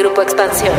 Grupo Expansión.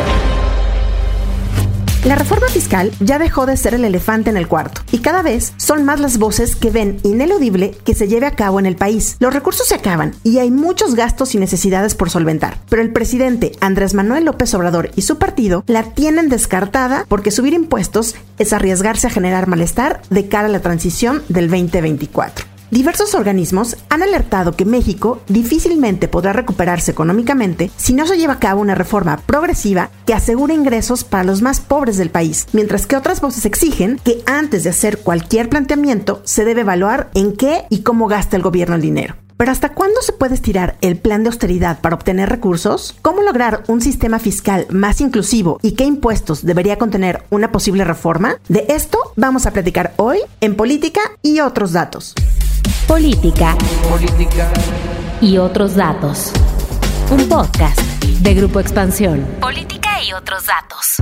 La reforma fiscal ya dejó de ser el elefante en el cuarto y cada vez son más las voces que ven ineludible que se lleve a cabo en el país. Los recursos se acaban y hay muchos gastos y necesidades por solventar, pero el presidente Andrés Manuel López Obrador y su partido la tienen descartada porque subir impuestos es arriesgarse a generar malestar de cara a la transición del 2024. Diversos organismos han alertado que México difícilmente podrá recuperarse económicamente si no se lleva a cabo una reforma progresiva que asegure ingresos para los más pobres del país, mientras que otras voces exigen que antes de hacer cualquier planteamiento se debe evaluar en qué y cómo gasta el gobierno el dinero. Pero ¿hasta cuándo se puede estirar el plan de austeridad para obtener recursos? ¿Cómo lograr un sistema fiscal más inclusivo y qué impuestos debería contener una posible reforma? De esto vamos a platicar hoy en Política y otros datos. Política. Política. Y otros datos. Un podcast de Grupo Expansión. Política y otros datos.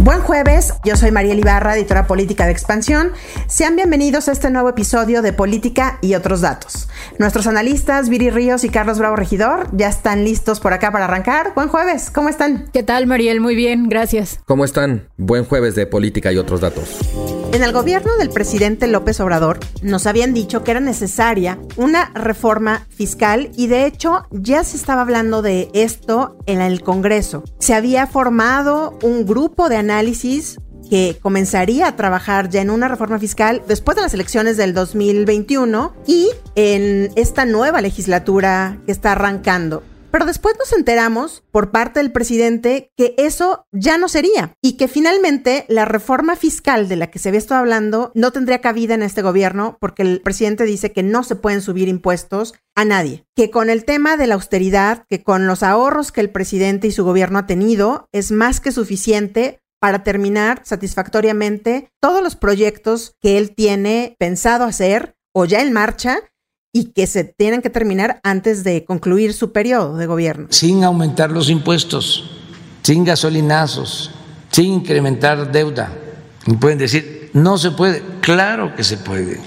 Buen jueves, yo soy María Ibarra, editora política de Expansión. Sean bienvenidos a este nuevo episodio de Política y otros datos. Nuestros analistas, Viri Ríos y Carlos Bravo Regidor, ya están listos por acá para arrancar. Buen jueves, ¿cómo están? ¿Qué tal, Mariel? Muy bien, gracias. ¿Cómo están? Buen jueves de Política y otros datos. En el gobierno del presidente López Obrador nos habían dicho que era necesaria una reforma fiscal y de hecho ya se estaba hablando de esto en el Congreso. Se había formado un grupo de análisis que comenzaría a trabajar ya en una reforma fiscal después de las elecciones del 2021 y en esta nueva legislatura que está arrancando. Pero después nos enteramos por parte del presidente que eso ya no sería y que finalmente la reforma fiscal de la que se había estado hablando no tendría cabida en este gobierno porque el presidente dice que no se pueden subir impuestos a nadie, que con el tema de la austeridad, que con los ahorros que el presidente y su gobierno ha tenido, es más que suficiente para terminar satisfactoriamente todos los proyectos que él tiene pensado hacer o ya en marcha y que se tienen que terminar antes de concluir su periodo de gobierno. Sin aumentar los impuestos, sin gasolinazos, sin incrementar deuda. Y pueden decir, no se puede. Claro que se puede.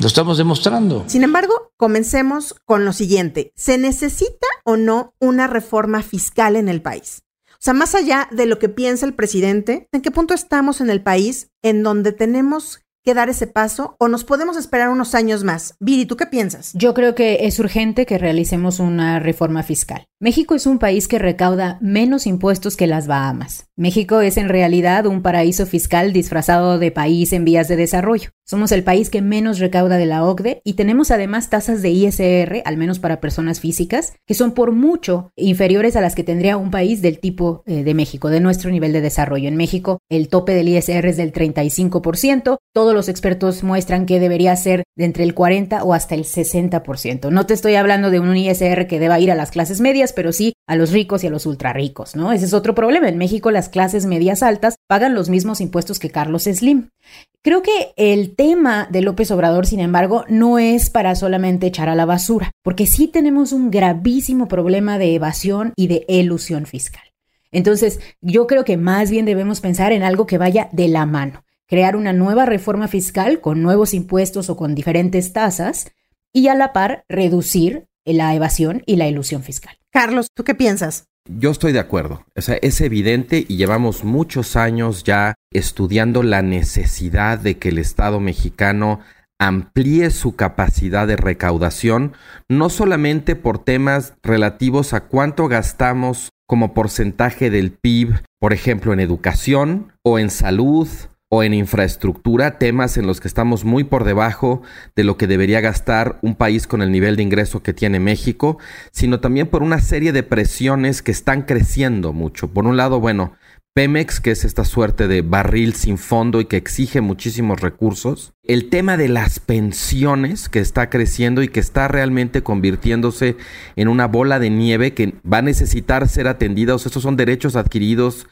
Lo estamos demostrando. Sin embargo, comencemos con lo siguiente. ¿Se necesita o no una reforma fiscal en el país? O sea, más allá de lo que piensa el presidente, ¿en qué punto estamos en el país en donde tenemos dar ese paso o nos podemos esperar unos años más? Viri, ¿tú qué piensas? Yo creo que es urgente que realicemos una reforma fiscal. México es un país que recauda menos impuestos que las Bahamas. México es en realidad un paraíso fiscal disfrazado de país en vías de desarrollo. Somos el país que menos recauda de la OCDE y tenemos además tasas de ISR, al menos para personas físicas, que son por mucho inferiores a las que tendría un país del tipo eh, de México, de nuestro nivel de desarrollo. En México el tope del ISR es del 35%, todos los expertos muestran que debería ser de entre el 40 o hasta el 60%. No te estoy hablando de un ISR que deba ir a las clases medias, pero sí a los ricos y a los ultra ricos, ¿no? Ese es otro problema. En México las clases medias altas pagan los mismos impuestos que Carlos Slim. Creo que el tema de López Obrador, sin embargo, no es para solamente echar a la basura, porque sí tenemos un gravísimo problema de evasión y de elusión fiscal. Entonces, yo creo que más bien debemos pensar en algo que vaya de la mano crear una nueva reforma fiscal con nuevos impuestos o con diferentes tasas y a la par reducir la evasión y la ilusión fiscal. Carlos, ¿tú qué piensas? Yo estoy de acuerdo. O sea, es evidente y llevamos muchos años ya estudiando la necesidad de que el Estado mexicano amplíe su capacidad de recaudación, no solamente por temas relativos a cuánto gastamos como porcentaje del PIB, por ejemplo, en educación o en salud o en infraestructura, temas en los que estamos muy por debajo de lo que debería gastar un país con el nivel de ingreso que tiene México, sino también por una serie de presiones que están creciendo mucho. Por un lado, bueno, Pemex, que es esta suerte de barril sin fondo y que exige muchísimos recursos. El tema de las pensiones, que está creciendo y que está realmente convirtiéndose en una bola de nieve que va a necesitar ser atendida. O sea, estos son derechos adquiridos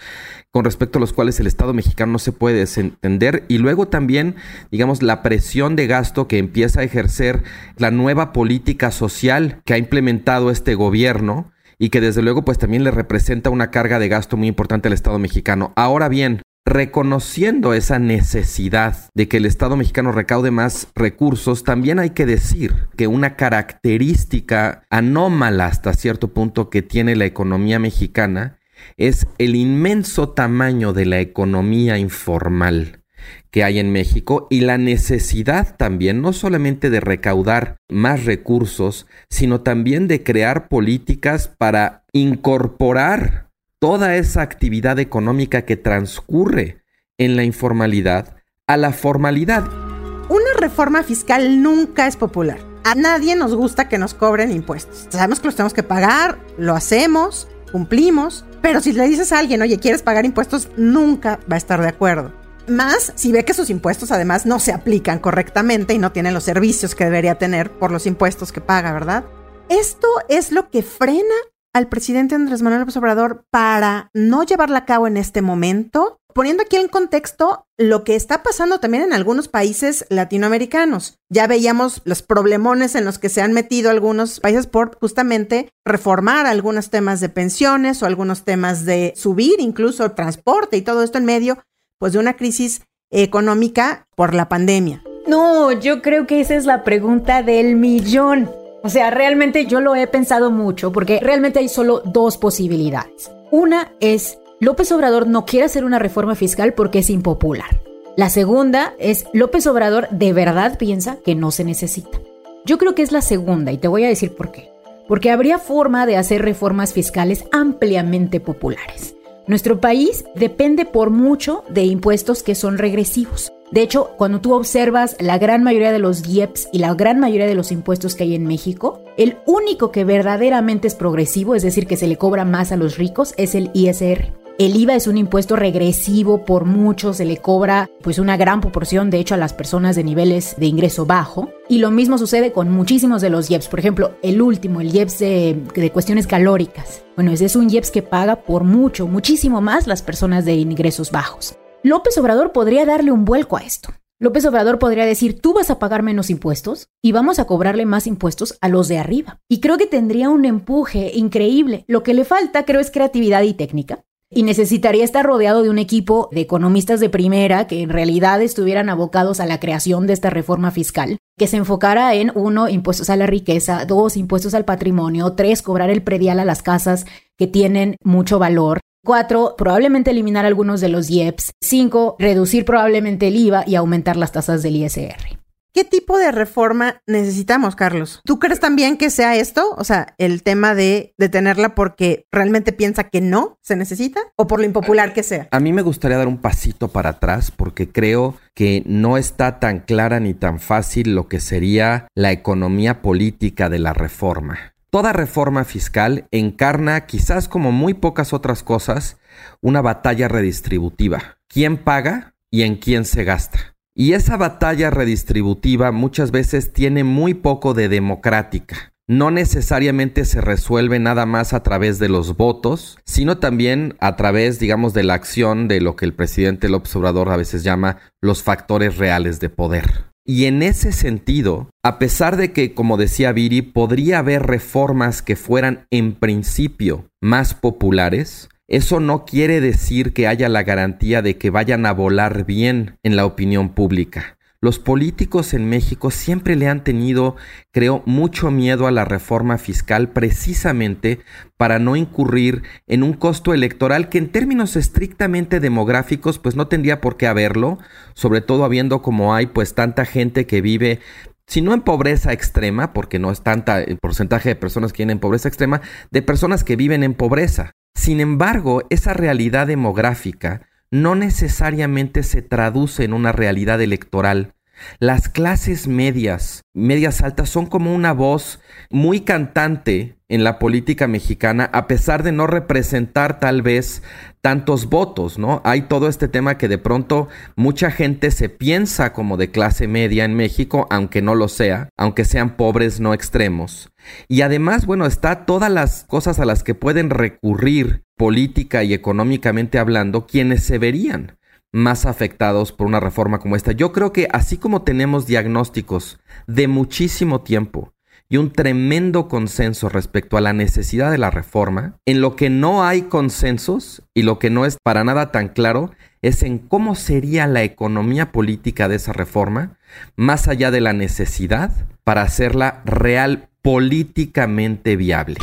con respecto a los cuales el Estado mexicano no se puede desentender. Y luego también, digamos, la presión de gasto que empieza a ejercer la nueva política social que ha implementado este gobierno y que desde luego pues también le representa una carga de gasto muy importante al Estado mexicano. Ahora bien, reconociendo esa necesidad de que el Estado mexicano recaude más recursos, también hay que decir que una característica anómala hasta cierto punto que tiene la economía mexicana es el inmenso tamaño de la economía informal que hay en México y la necesidad también no solamente de recaudar más recursos, sino también de crear políticas para incorporar toda esa actividad económica que transcurre en la informalidad a la formalidad. Una reforma fiscal nunca es popular. A nadie nos gusta que nos cobren impuestos. Sabemos que los tenemos que pagar, lo hacemos, cumplimos, pero si le dices a alguien, oye, ¿quieres pagar impuestos? Nunca va a estar de acuerdo. Más si ve que sus impuestos además no se aplican correctamente y no tienen los servicios que debería tener por los impuestos que paga, ¿verdad? Esto es lo que frena al presidente Andrés Manuel López Obrador para no llevarla a cabo en este momento, poniendo aquí en contexto lo que está pasando también en algunos países latinoamericanos. Ya veíamos los problemones en los que se han metido algunos países por justamente reformar algunos temas de pensiones o algunos temas de subir incluso transporte y todo esto en medio pues de una crisis económica por la pandemia? No, yo creo que esa es la pregunta del millón. O sea, realmente yo lo he pensado mucho porque realmente hay solo dos posibilidades. Una es, López Obrador no quiere hacer una reforma fiscal porque es impopular. La segunda es, López Obrador de verdad piensa que no se necesita. Yo creo que es la segunda y te voy a decir por qué. Porque habría forma de hacer reformas fiscales ampliamente populares. Nuestro país depende por mucho de impuestos que son regresivos. De hecho, cuando tú observas la gran mayoría de los IEPS y la gran mayoría de los impuestos que hay en México, el único que verdaderamente es progresivo, es decir, que se le cobra más a los ricos, es el ISR. El IVA es un impuesto regresivo por mucho, se le cobra pues una gran proporción de hecho a las personas de niveles de ingreso bajo. Y lo mismo sucede con muchísimos de los IEPS. Por ejemplo, el último, el IEPS de, de cuestiones calóricas. Bueno, ese es un IEPS que paga por mucho, muchísimo más las personas de ingresos bajos. López Obrador podría darle un vuelco a esto. López Obrador podría decir, tú vas a pagar menos impuestos y vamos a cobrarle más impuestos a los de arriba. Y creo que tendría un empuje increíble. Lo que le falta, creo, es creatividad y técnica y necesitaría estar rodeado de un equipo de economistas de primera que en realidad estuvieran abocados a la creación de esta reforma fiscal, que se enfocara en uno, impuestos a la riqueza, dos, impuestos al patrimonio, tres, cobrar el predial a las casas que tienen mucho valor, Cuatro, probablemente eliminar algunos de los IEPS. Cinco, reducir probablemente el IVA y aumentar las tasas del ISR. ¿Qué tipo de reforma necesitamos, Carlos? ¿Tú crees también que sea esto? O sea, el tema de detenerla porque realmente piensa que no se necesita o por lo impopular que sea. A mí me gustaría dar un pasito para atrás porque creo que no está tan clara ni tan fácil lo que sería la economía política de la reforma. Toda reforma fiscal encarna, quizás como muy pocas otras cosas, una batalla redistributiva. ¿Quién paga y en quién se gasta? Y esa batalla redistributiva muchas veces tiene muy poco de democrática. No necesariamente se resuelve nada más a través de los votos, sino también a través, digamos, de la acción de lo que el presidente López Obrador a veces llama los factores reales de poder. Y en ese sentido, a pesar de que, como decía Viri, podría haber reformas que fueran en principio más populares, eso no quiere decir que haya la garantía de que vayan a volar bien en la opinión pública. Los políticos en México siempre le han tenido, creo, mucho miedo a la reforma fiscal precisamente para no incurrir en un costo electoral que en términos estrictamente demográficos pues no tendría por qué haberlo, sobre todo habiendo como hay pues tanta gente que vive si no en pobreza extrema, porque no es tanta el porcentaje de personas que viven en pobreza extrema, de personas que viven en pobreza. Sin embargo, esa realidad demográfica no necesariamente se traduce en una realidad electoral. Las clases medias, medias altas, son como una voz muy cantante en la política mexicana, a pesar de no representar tal vez tantos votos, ¿no? Hay todo este tema que de pronto mucha gente se piensa como de clase media en México, aunque no lo sea, aunque sean pobres no extremos. Y además, bueno, está todas las cosas a las que pueden recurrir política y económicamente hablando quienes se verían más afectados por una reforma como esta. Yo creo que así como tenemos diagnósticos de muchísimo tiempo y un tremendo consenso respecto a la necesidad de la reforma, en lo que no hay consensos y lo que no es para nada tan claro es en cómo sería la economía política de esa reforma, más allá de la necesidad para hacerla real políticamente viable.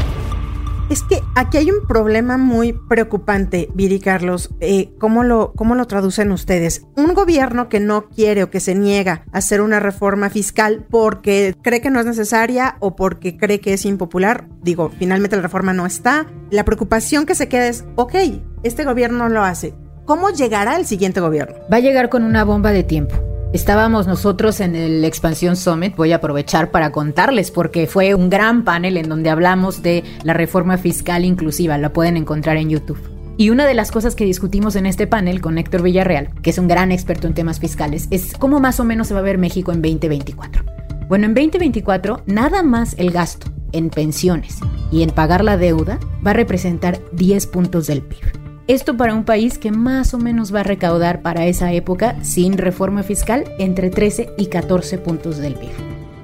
Es que aquí hay un problema muy preocupante, Viri Carlos. Eh, ¿cómo, lo, ¿Cómo lo traducen ustedes? Un gobierno que no quiere o que se niega a hacer una reforma fiscal porque cree que no es necesaria o porque cree que es impopular. Digo, finalmente la reforma no está. La preocupación que se queda es, ok, este gobierno lo hace. ¿Cómo llegará el siguiente gobierno? Va a llegar con una bomba de tiempo. Estábamos nosotros en el Expansión Summit, voy a aprovechar para contarles porque fue un gran panel en donde hablamos de la reforma fiscal inclusiva, la pueden encontrar en YouTube. Y una de las cosas que discutimos en este panel con Héctor Villarreal, que es un gran experto en temas fiscales, es cómo más o menos se va a ver México en 2024. Bueno, en 2024 nada más el gasto en pensiones y en pagar la deuda va a representar 10 puntos del PIB. Esto para un país que más o menos va a recaudar para esa época, sin reforma fiscal, entre 13 y 14 puntos del PIB.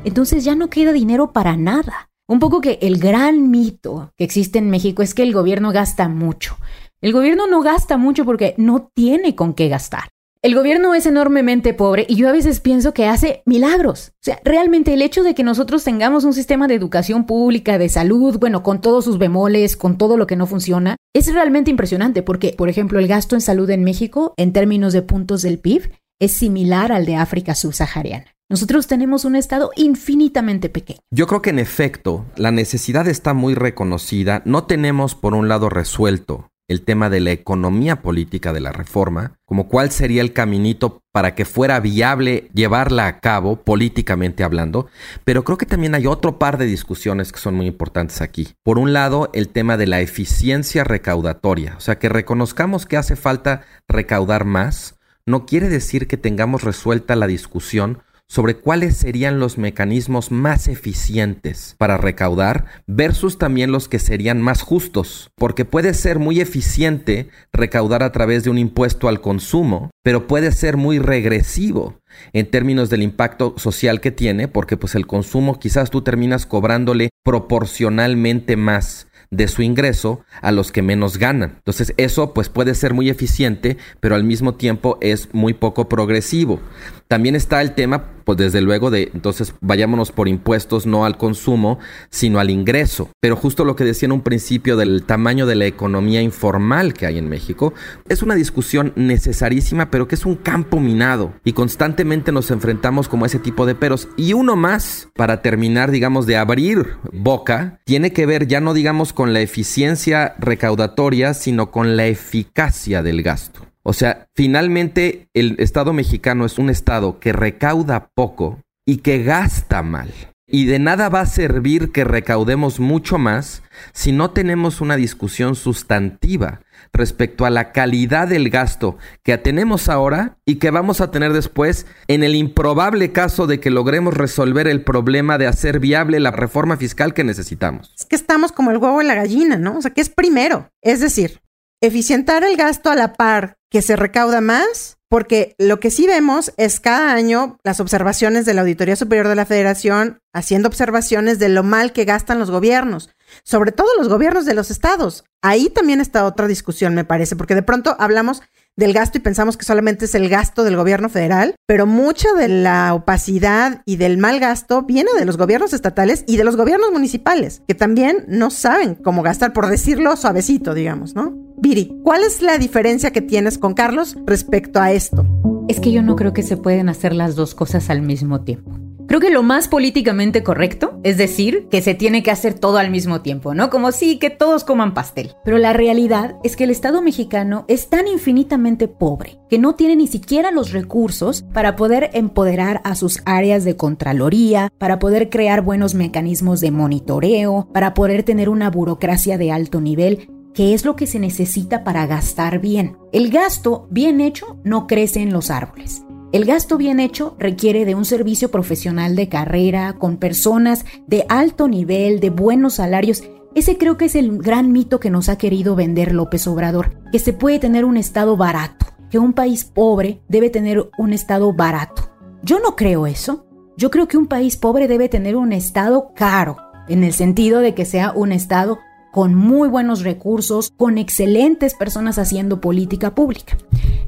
Entonces ya no queda dinero para nada. Un poco que el gran mito que existe en México es que el gobierno gasta mucho. El gobierno no gasta mucho porque no tiene con qué gastar. El gobierno es enormemente pobre y yo a veces pienso que hace milagros. O sea, realmente el hecho de que nosotros tengamos un sistema de educación pública, de salud, bueno, con todos sus bemoles, con todo lo que no funciona, es realmente impresionante porque, por ejemplo, el gasto en salud en México, en términos de puntos del PIB, es similar al de África subsahariana. Nosotros tenemos un Estado infinitamente pequeño. Yo creo que en efecto, la necesidad está muy reconocida. No tenemos, por un lado, resuelto el tema de la economía política de la reforma, como cuál sería el caminito para que fuera viable llevarla a cabo políticamente hablando, pero creo que también hay otro par de discusiones que son muy importantes aquí. Por un lado, el tema de la eficiencia recaudatoria, o sea, que reconozcamos que hace falta recaudar más, no quiere decir que tengamos resuelta la discusión sobre cuáles serían los mecanismos más eficientes para recaudar versus también los que serían más justos, porque puede ser muy eficiente recaudar a través de un impuesto al consumo, pero puede ser muy regresivo en términos del impacto social que tiene, porque pues el consumo quizás tú terminas cobrándole proporcionalmente más de su ingreso a los que menos ganan. Entonces eso pues puede ser muy eficiente, pero al mismo tiempo es muy poco progresivo. También está el tema, pues desde luego, de entonces vayámonos por impuestos no al consumo, sino al ingreso. Pero justo lo que decía en un principio del tamaño de la economía informal que hay en México, es una discusión necesarísima, pero que es un campo minado y constantemente nos enfrentamos como ese tipo de peros. Y uno más, para terminar, digamos, de abrir boca, tiene que ver ya no digamos con la eficiencia recaudatoria, sino con la eficacia del gasto. O sea, finalmente el Estado mexicano es un Estado que recauda poco y que gasta mal. Y de nada va a servir que recaudemos mucho más si no tenemos una discusión sustantiva respecto a la calidad del gasto que tenemos ahora y que vamos a tener después en el improbable caso de que logremos resolver el problema de hacer viable la reforma fiscal que necesitamos. Es que estamos como el huevo y la gallina, ¿no? O sea, que es primero. Es decir, eficientar el gasto a la par que se recauda más, porque lo que sí vemos es cada año las observaciones de la Auditoría Superior de la Federación haciendo observaciones de lo mal que gastan los gobiernos, sobre todo los gobiernos de los estados. Ahí también está otra discusión, me parece, porque de pronto hablamos del gasto y pensamos que solamente es el gasto del gobierno federal, pero mucha de la opacidad y del mal gasto viene de los gobiernos estatales y de los gobiernos municipales, que también no saben cómo gastar, por decirlo suavecito, digamos, ¿no? Viri, ¿cuál es la diferencia que tienes con Carlos respecto a esto? Es que yo no creo que se pueden hacer las dos cosas al mismo tiempo. Creo que lo más políticamente correcto es decir que se tiene que hacer todo al mismo tiempo, ¿no? Como si que todos coman pastel. Pero la realidad es que el Estado mexicano es tan infinitamente pobre que no tiene ni siquiera los recursos para poder empoderar a sus áreas de contraloría, para poder crear buenos mecanismos de monitoreo, para poder tener una burocracia de alto nivel que es lo que se necesita para gastar bien. El gasto bien hecho no crece en los árboles. El gasto bien hecho requiere de un servicio profesional de carrera, con personas de alto nivel, de buenos salarios. Ese creo que es el gran mito que nos ha querido vender López Obrador, que se puede tener un Estado barato, que un país pobre debe tener un Estado barato. Yo no creo eso. Yo creo que un país pobre debe tener un Estado caro, en el sentido de que sea un Estado con muy buenos recursos, con excelentes personas haciendo política pública.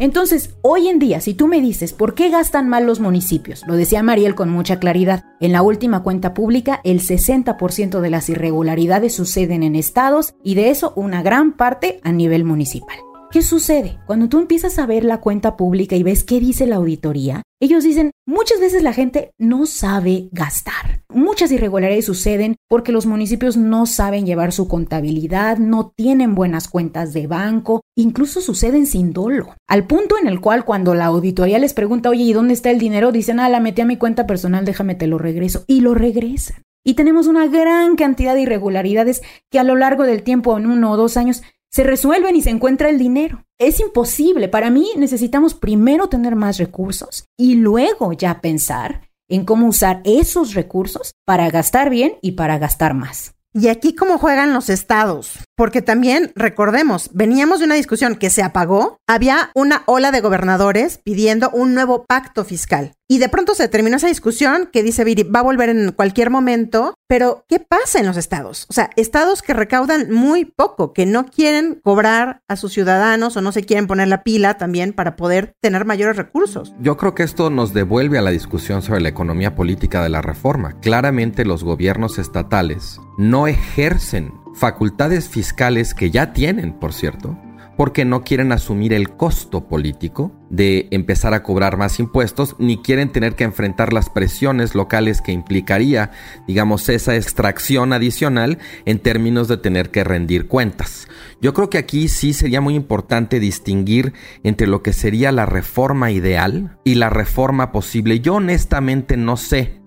Entonces, hoy en día, si tú me dices, ¿por qué gastan mal los municipios? Lo decía Mariel con mucha claridad. En la última cuenta pública, el 60% de las irregularidades suceden en estados y de eso una gran parte a nivel municipal. ¿Qué sucede? Cuando tú empiezas a ver la cuenta pública y ves qué dice la auditoría, ellos dicen, muchas veces la gente no sabe gastar. Muchas irregularidades suceden porque los municipios no saben llevar su contabilidad, no tienen buenas cuentas de banco, incluso suceden sin dolo. Al punto en el cual cuando la auditoría les pregunta, oye, ¿y dónde está el dinero? Dicen, ah, la metí a mi cuenta personal, déjame te lo regreso. Y lo regresan. Y tenemos una gran cantidad de irregularidades que a lo largo del tiempo, en uno o dos años, se resuelven y se encuentra el dinero. Es imposible. Para mí necesitamos primero tener más recursos y luego ya pensar en cómo usar esos recursos para gastar bien y para gastar más. Y aquí cómo juegan los estados, porque también recordemos, veníamos de una discusión que se apagó, había una ola de gobernadores pidiendo un nuevo pacto fiscal. Y de pronto se terminó esa discusión que dice Viri, va a volver en cualquier momento, pero ¿qué pasa en los estados? O sea, estados que recaudan muy poco, que no quieren cobrar a sus ciudadanos o no se quieren poner la pila también para poder tener mayores recursos. Yo creo que esto nos devuelve a la discusión sobre la economía política de la reforma. Claramente los gobiernos estatales no ejercen facultades fiscales que ya tienen, por cierto, porque no quieren asumir el costo político de empezar a cobrar más impuestos, ni quieren tener que enfrentar las presiones locales que implicaría, digamos, esa extracción adicional en términos de tener que rendir cuentas. Yo creo que aquí sí sería muy importante distinguir entre lo que sería la reforma ideal y la reforma posible. Yo honestamente no sé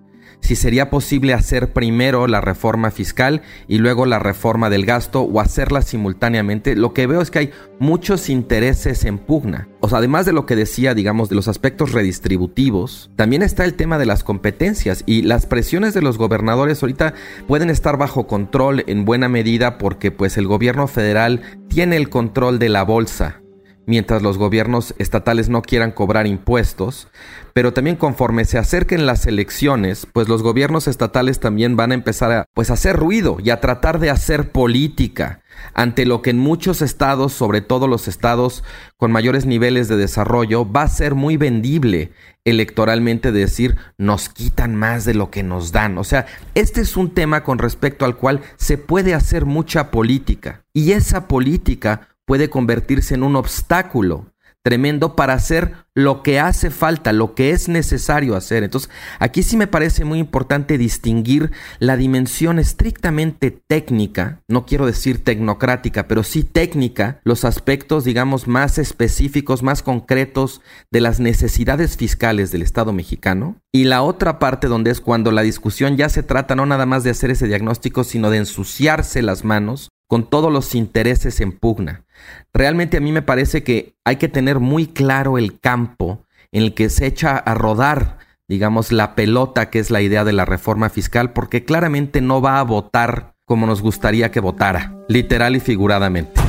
si sería posible hacer primero la reforma fiscal y luego la reforma del gasto o hacerla simultáneamente, lo que veo es que hay muchos intereses en pugna. O sea, además de lo que decía, digamos, de los aspectos redistributivos, también está el tema de las competencias y las presiones de los gobernadores ahorita pueden estar bajo control en buena medida porque pues el gobierno federal tiene el control de la bolsa mientras los gobiernos estatales no quieran cobrar impuestos, pero también conforme se acerquen las elecciones, pues los gobiernos estatales también van a empezar a pues hacer ruido y a tratar de hacer política ante lo que en muchos estados, sobre todo los estados con mayores niveles de desarrollo, va a ser muy vendible electoralmente decir nos quitan más de lo que nos dan. O sea, este es un tema con respecto al cual se puede hacer mucha política y esa política puede convertirse en un obstáculo tremendo para hacer lo que hace falta, lo que es necesario hacer. Entonces, aquí sí me parece muy importante distinguir la dimensión estrictamente técnica, no quiero decir tecnocrática, pero sí técnica, los aspectos, digamos, más específicos, más concretos de las necesidades fiscales del Estado mexicano. Y la otra parte donde es cuando la discusión ya se trata no nada más de hacer ese diagnóstico, sino de ensuciarse las manos con todos los intereses en pugna. Realmente a mí me parece que hay que tener muy claro el campo en el que se echa a rodar, digamos, la pelota que es la idea de la reforma fiscal, porque claramente no va a votar como nos gustaría que votara, literal y figuradamente.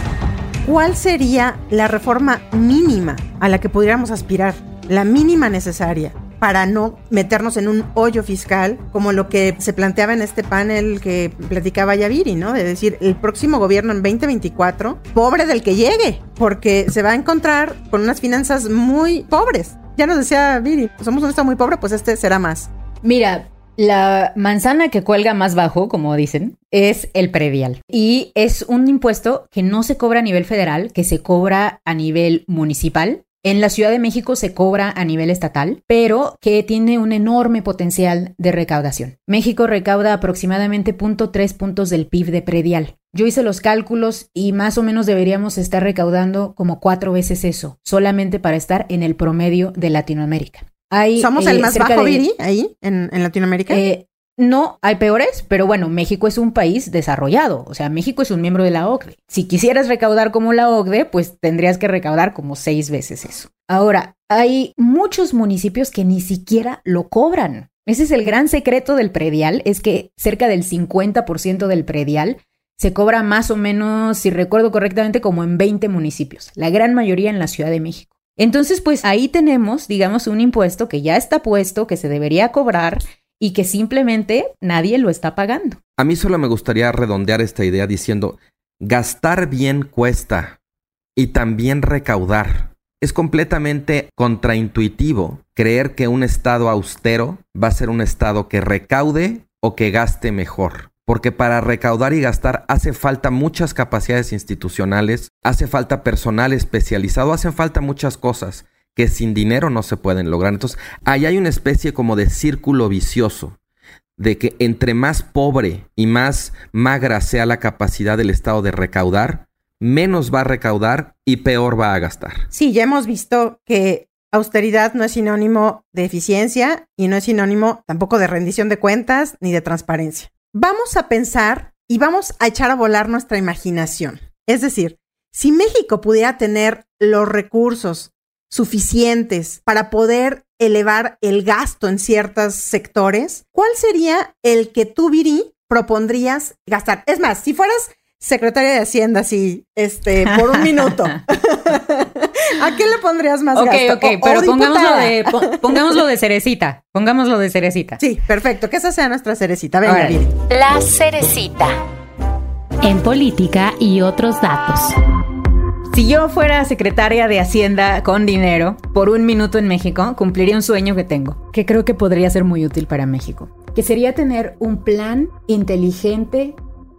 ¿Cuál sería la reforma mínima a la que pudiéramos aspirar? La mínima necesaria para no meternos en un hoyo fiscal, como lo que se planteaba en este panel que platicaba Yaviri, ¿no? De decir, el próximo gobierno en 2024, pobre del que llegue, porque se va a encontrar con unas finanzas muy pobres. Ya nos decía Viri, somos un estado muy pobre, pues este será más. Mira, la manzana que cuelga más bajo, como dicen, es el predial. Y es un impuesto que no se cobra a nivel federal, que se cobra a nivel municipal en la Ciudad de México se cobra a nivel estatal, pero que tiene un enorme potencial de recaudación. México recauda aproximadamente 0.3 puntos del PIB de predial. Yo hice los cálculos y más o menos deberíamos estar recaudando como cuatro veces eso, solamente para estar en el promedio de Latinoamérica. ¿Somos el eh, más bajo, Viri, ahí en, Latinoamérica? Eh, no, hay peores, pero bueno, México es un país desarrollado, o sea, México es un miembro de la OCDE. Si quisieras recaudar como la OCDE, pues tendrías que recaudar como seis veces eso. Ahora, hay muchos municipios que ni siquiera lo cobran. Ese es el gran secreto del predial, es que cerca del 50% del predial se cobra más o menos, si recuerdo correctamente, como en 20 municipios, la gran mayoría en la Ciudad de México. Entonces, pues ahí tenemos, digamos, un impuesto que ya está puesto, que se debería cobrar y que simplemente nadie lo está pagando. A mí solo me gustaría redondear esta idea diciendo, gastar bien cuesta y también recaudar. Es completamente contraintuitivo creer que un Estado austero va a ser un Estado que recaude o que gaste mejor. Porque para recaudar y gastar hace falta muchas capacidades institucionales, hace falta personal especializado, hacen falta muchas cosas que sin dinero no se pueden lograr. Entonces, ahí hay una especie como de círculo vicioso de que entre más pobre y más magra sea la capacidad del Estado de recaudar, menos va a recaudar y peor va a gastar. Sí, ya hemos visto que austeridad no es sinónimo de eficiencia y no es sinónimo tampoco de rendición de cuentas ni de transparencia. Vamos a pensar y vamos a echar a volar nuestra imaginación. Es decir, si México pudiera tener los recursos suficientes para poder elevar el gasto en ciertos sectores, ¿cuál sería el que tú, Viri, propondrías gastar? Es más, si fueras secretaria de Hacienda, así, este, por un minuto, ¿a qué le pondrías más Ok, gasto? ok, pero pongámoslo de, pongámoslo de cerecita. Pongámoslo de cerecita. Sí, perfecto. Que esa sea nuestra cerecita. Venga. Viri. La cerecita. En política y otros datos. Si yo fuera secretaria de Hacienda con dinero por un minuto en México, cumpliría un sueño que tengo, que creo que podría ser muy útil para México, que sería tener un plan inteligente,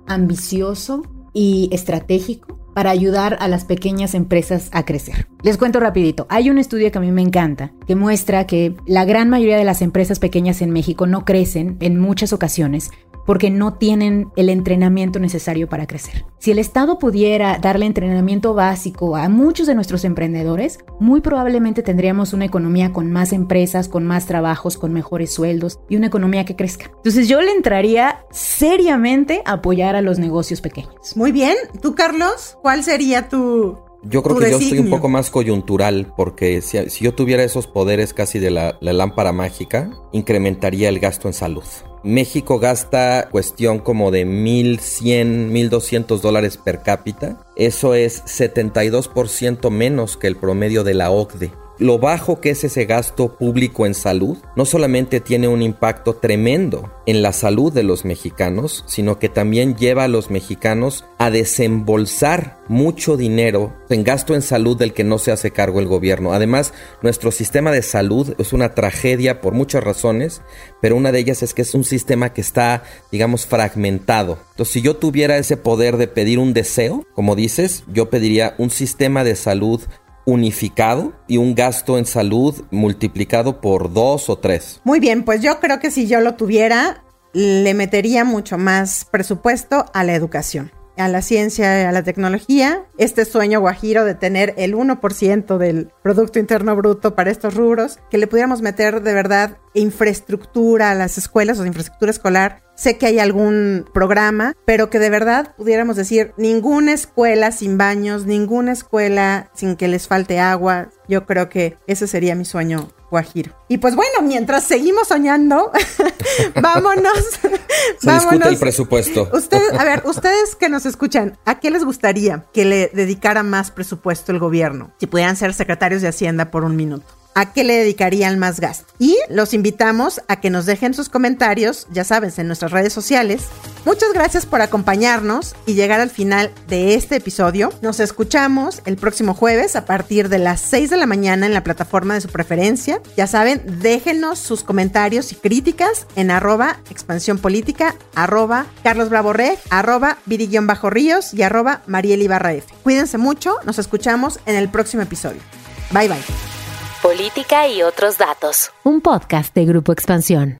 ambicioso y estratégico para ayudar a las pequeñas empresas a crecer. Les cuento rapidito, hay un estudio que a mí me encanta que muestra que la gran mayoría de las empresas pequeñas en México no crecen en muchas ocasiones porque no tienen el entrenamiento necesario para crecer. Si el Estado pudiera darle entrenamiento básico a muchos de nuestros emprendedores, muy probablemente tendríamos una economía con más empresas, con más trabajos, con mejores sueldos y una economía que crezca. Entonces yo le entraría seriamente a apoyar a los negocios pequeños. Muy bien. ¿Tú, Carlos? ¿Cuál sería tu, Yo creo tu que yo estoy un designio? poco más coyuntural porque si, si yo tuviera esos poderes casi de la, la lámpara mágica, incrementaría el gasto en salud. México gasta cuestión como de 1.100, 1.200 dólares per cápita. Eso es 72% menos que el promedio de la OCDE. Lo bajo que es ese gasto público en salud no solamente tiene un impacto tremendo en la salud de los mexicanos, sino que también lleva a los mexicanos a desembolsar mucho dinero en gasto en salud del que no se hace cargo el gobierno. Además, nuestro sistema de salud es una tragedia por muchas razones, pero una de ellas es que es un sistema que está, digamos, fragmentado. Entonces, si yo tuviera ese poder de pedir un deseo, como dices, yo pediría un sistema de salud unificado y un gasto en salud multiplicado por dos o tres. Muy bien, pues yo creo que si yo lo tuviera, le metería mucho más presupuesto a la educación, a la ciencia, a la tecnología. Este sueño guajiro de tener el 1% del Producto Interno Bruto para estos rubros, que le pudiéramos meter de verdad infraestructura a las escuelas o infraestructura escolar. Sé que hay algún programa, pero que de verdad pudiéramos decir ninguna escuela sin baños, ninguna escuela sin que les falte agua. Yo creo que ese sería mi sueño guajiro. Y pues bueno, mientras seguimos soñando, vámonos. Se discute el vámonos. presupuesto. Ustedes, a ver, ustedes que nos escuchan, ¿a qué les gustaría que le dedicara más presupuesto el gobierno? Si pudieran ser secretarios de Hacienda por un minuto. ¿A qué le dedicarían más gasto? Y los invitamos a que nos dejen sus comentarios, ya sabes, en nuestras redes sociales. Muchas gracias por acompañarnos y llegar al final de este episodio. Nos escuchamos el próximo jueves a partir de las 6 de la mañana en la plataforma de su preferencia. Ya saben, déjenos sus comentarios y críticas en arroba expansión política, arroba Carlos Bravo Reg, arroba Viri-Bajo Ríos y arroba F. Cuídense mucho, nos escuchamos en el próximo episodio. Bye bye. Política y otros datos. Un podcast de Grupo Expansión.